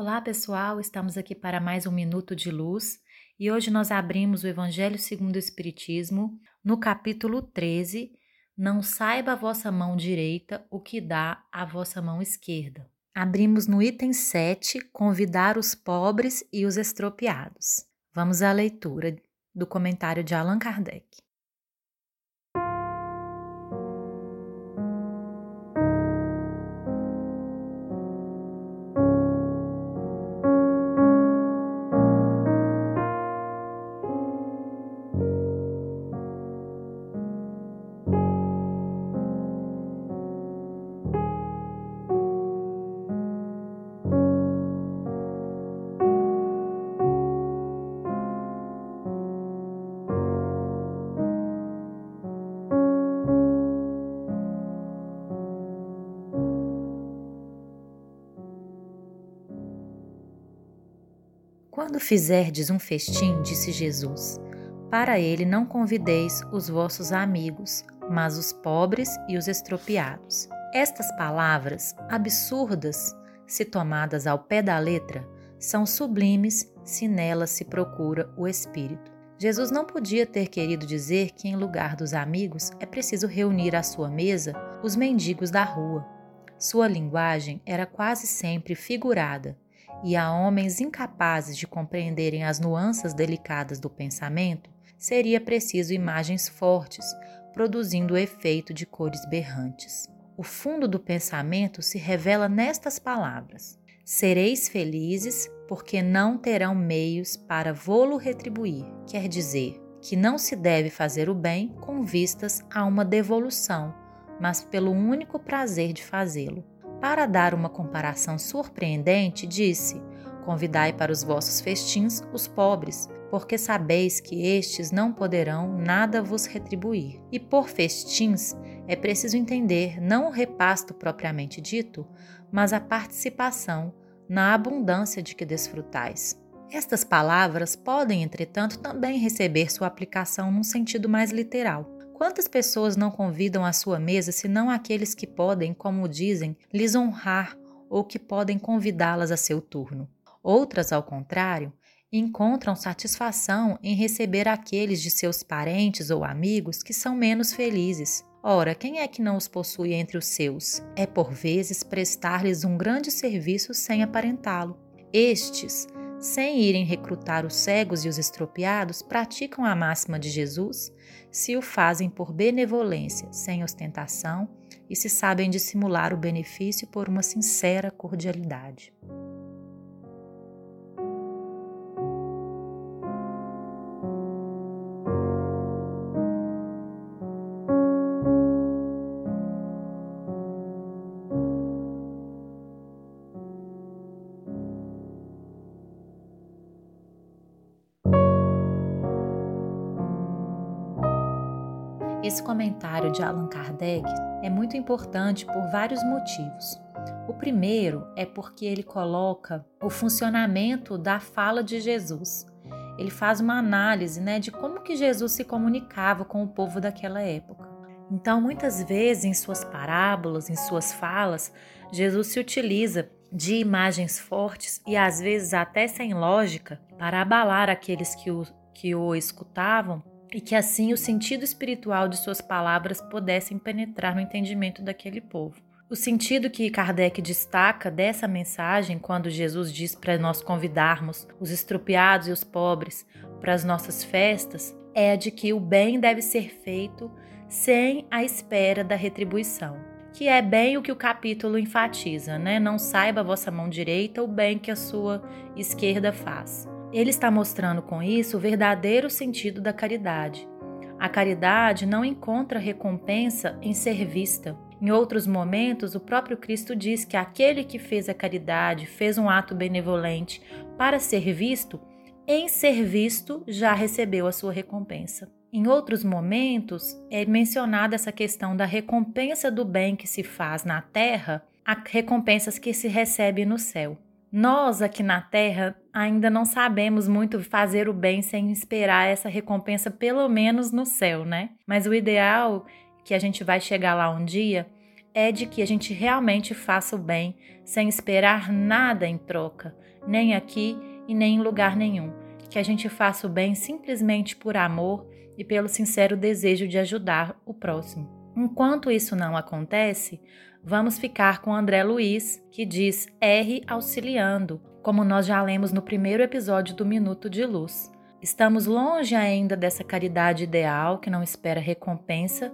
Olá, pessoal. Estamos aqui para mais um minuto de luz e hoje nós abrimos o Evangelho segundo o Espiritismo no capítulo 13. Não saiba a vossa mão direita o que dá a vossa mão esquerda. Abrimos no item 7, convidar os pobres e os estropiados. Vamos à leitura do comentário de Allan Kardec. Quando fizerdes um festim, disse Jesus, para ele não convideis os vossos amigos, mas os pobres e os estropiados. Estas palavras, absurdas se tomadas ao pé da letra, são sublimes se nelas se procura o espírito. Jesus não podia ter querido dizer que, em lugar dos amigos, é preciso reunir à sua mesa os mendigos da rua. Sua linguagem era quase sempre figurada e a homens incapazes de compreenderem as nuances delicadas do pensamento, seria preciso imagens fortes, produzindo o efeito de cores berrantes. O fundo do pensamento se revela nestas palavras: Sereis felizes, porque não terão meios para vô-lo retribuir. Quer dizer, que não se deve fazer o bem com vistas a uma devolução, mas pelo único prazer de fazê-lo. Para dar uma comparação surpreendente, disse: Convidai para os vossos festins os pobres, porque sabeis que estes não poderão nada vos retribuir. E por festins é preciso entender não o repasto propriamente dito, mas a participação na abundância de que desfrutais. Estas palavras podem, entretanto, também receber sua aplicação num sentido mais literal. Quantas pessoas não convidam à sua mesa senão aqueles que podem, como dizem, lhes honrar ou que podem convidá-las a seu turno? Outras, ao contrário, encontram satisfação em receber aqueles de seus parentes ou amigos que são menos felizes. Ora, quem é que não os possui entre os seus? É por vezes prestar-lhes um grande serviço sem aparentá-lo. Estes, sem irem recrutar os cegos e os estropiados, praticam a máxima de Jesus se o fazem por benevolência, sem ostentação e se sabem dissimular o benefício por uma sincera cordialidade. Esse comentário de Allan Kardec é muito importante por vários motivos. O primeiro é porque ele coloca o funcionamento da fala de Jesus. Ele faz uma análise né, de como que Jesus se comunicava com o povo daquela época. Então, muitas vezes, em suas parábolas, em suas falas, Jesus se utiliza de imagens fortes e às vezes até sem lógica para abalar aqueles que o, que o escutavam e que assim o sentido espiritual de suas palavras pudessem penetrar no entendimento daquele povo. O sentido que Kardec destaca dessa mensagem, quando Jesus diz para nós convidarmos os estropiados e os pobres para as nossas festas, é de que o bem deve ser feito sem a espera da retribuição, que é bem o que o capítulo enfatiza, né? Não saiba a vossa mão direita o bem que a sua esquerda faz. Ele está mostrando com isso o verdadeiro sentido da caridade. A caridade não encontra recompensa em ser vista. Em outros momentos, o próprio Cristo diz que aquele que fez a caridade, fez um ato benevolente para ser visto, em ser visto já recebeu a sua recompensa. Em outros momentos, é mencionada essa questão da recompensa do bem que se faz na terra, a recompensas que se recebe no céu. Nós aqui na Terra ainda não sabemos muito fazer o bem sem esperar essa recompensa, pelo menos no céu, né? Mas o ideal, que a gente vai chegar lá um dia, é de que a gente realmente faça o bem sem esperar nada em troca, nem aqui e nem em lugar nenhum. Que a gente faça o bem simplesmente por amor e pelo sincero desejo de ajudar o próximo. Enquanto isso não acontece, vamos ficar com André Luiz, que diz R auxiliando, como nós já lemos no primeiro episódio do Minuto de Luz. Estamos longe ainda dessa caridade ideal que não espera recompensa,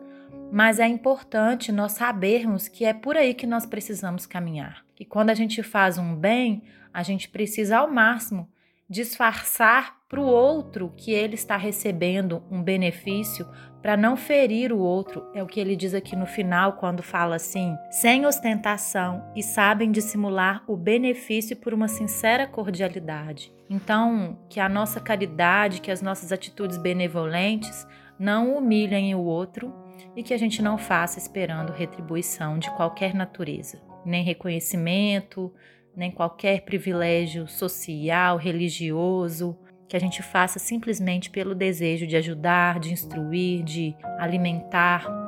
mas é importante nós sabermos que é por aí que nós precisamos caminhar. Que quando a gente faz um bem, a gente precisa ao máximo disfarçar para o outro que ele está recebendo um benefício para não ferir o outro. É o que ele diz aqui no final, quando fala assim: sem ostentação e sabem dissimular o benefício por uma sincera cordialidade. Então, que a nossa caridade, que as nossas atitudes benevolentes não humilhem o outro e que a gente não faça esperando retribuição de qualquer natureza, nem reconhecimento, nem qualquer privilégio social, religioso, que a gente faça simplesmente pelo desejo de ajudar, de instruir, de alimentar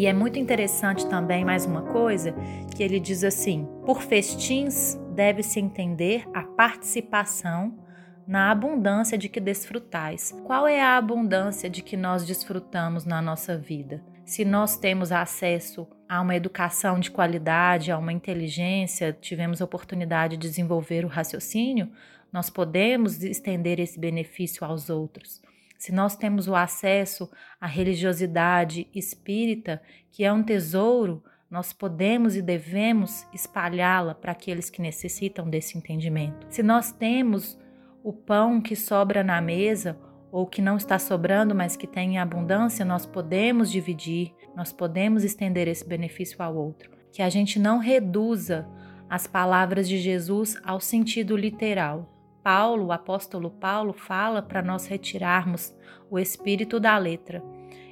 E é muito interessante também, mais uma coisa, que ele diz assim: por festins deve-se entender a participação na abundância de que desfrutais. Qual é a abundância de que nós desfrutamos na nossa vida? Se nós temos acesso a uma educação de qualidade, a uma inteligência, tivemos a oportunidade de desenvolver o raciocínio, nós podemos estender esse benefício aos outros se nós temos o acesso à religiosidade espírita, que é um tesouro, nós podemos e devemos espalhá-la para aqueles que necessitam desse entendimento. Se nós temos o pão que sobra na mesa, ou que não está sobrando, mas que tem em abundância, nós podemos dividir, nós podemos estender esse benefício ao outro. Que a gente não reduza as palavras de Jesus ao sentido literal, Paulo, o apóstolo Paulo, fala para nós retirarmos o espírito da letra.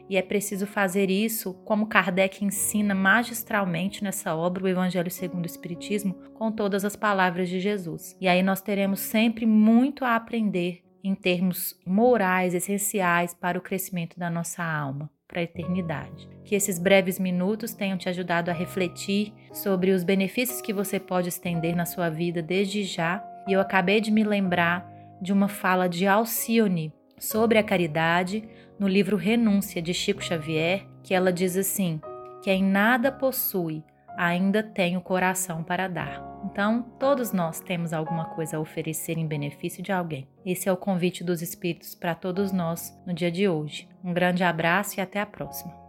E é preciso fazer isso, como Kardec ensina magistralmente nessa obra, o Evangelho segundo o Espiritismo, com todas as palavras de Jesus. E aí nós teremos sempre muito a aprender em termos morais essenciais para o crescimento da nossa alma, para a eternidade. Que esses breves minutos tenham te ajudado a refletir sobre os benefícios que você pode estender na sua vida desde já e eu acabei de me lembrar de uma fala de Alcione sobre a caridade no livro Renúncia de Chico Xavier, que ela diz assim: quem nada possui ainda tem o coração para dar. Então, todos nós temos alguma coisa a oferecer em benefício de alguém. Esse é o convite dos Espíritos para todos nós no dia de hoje. Um grande abraço e até a próxima.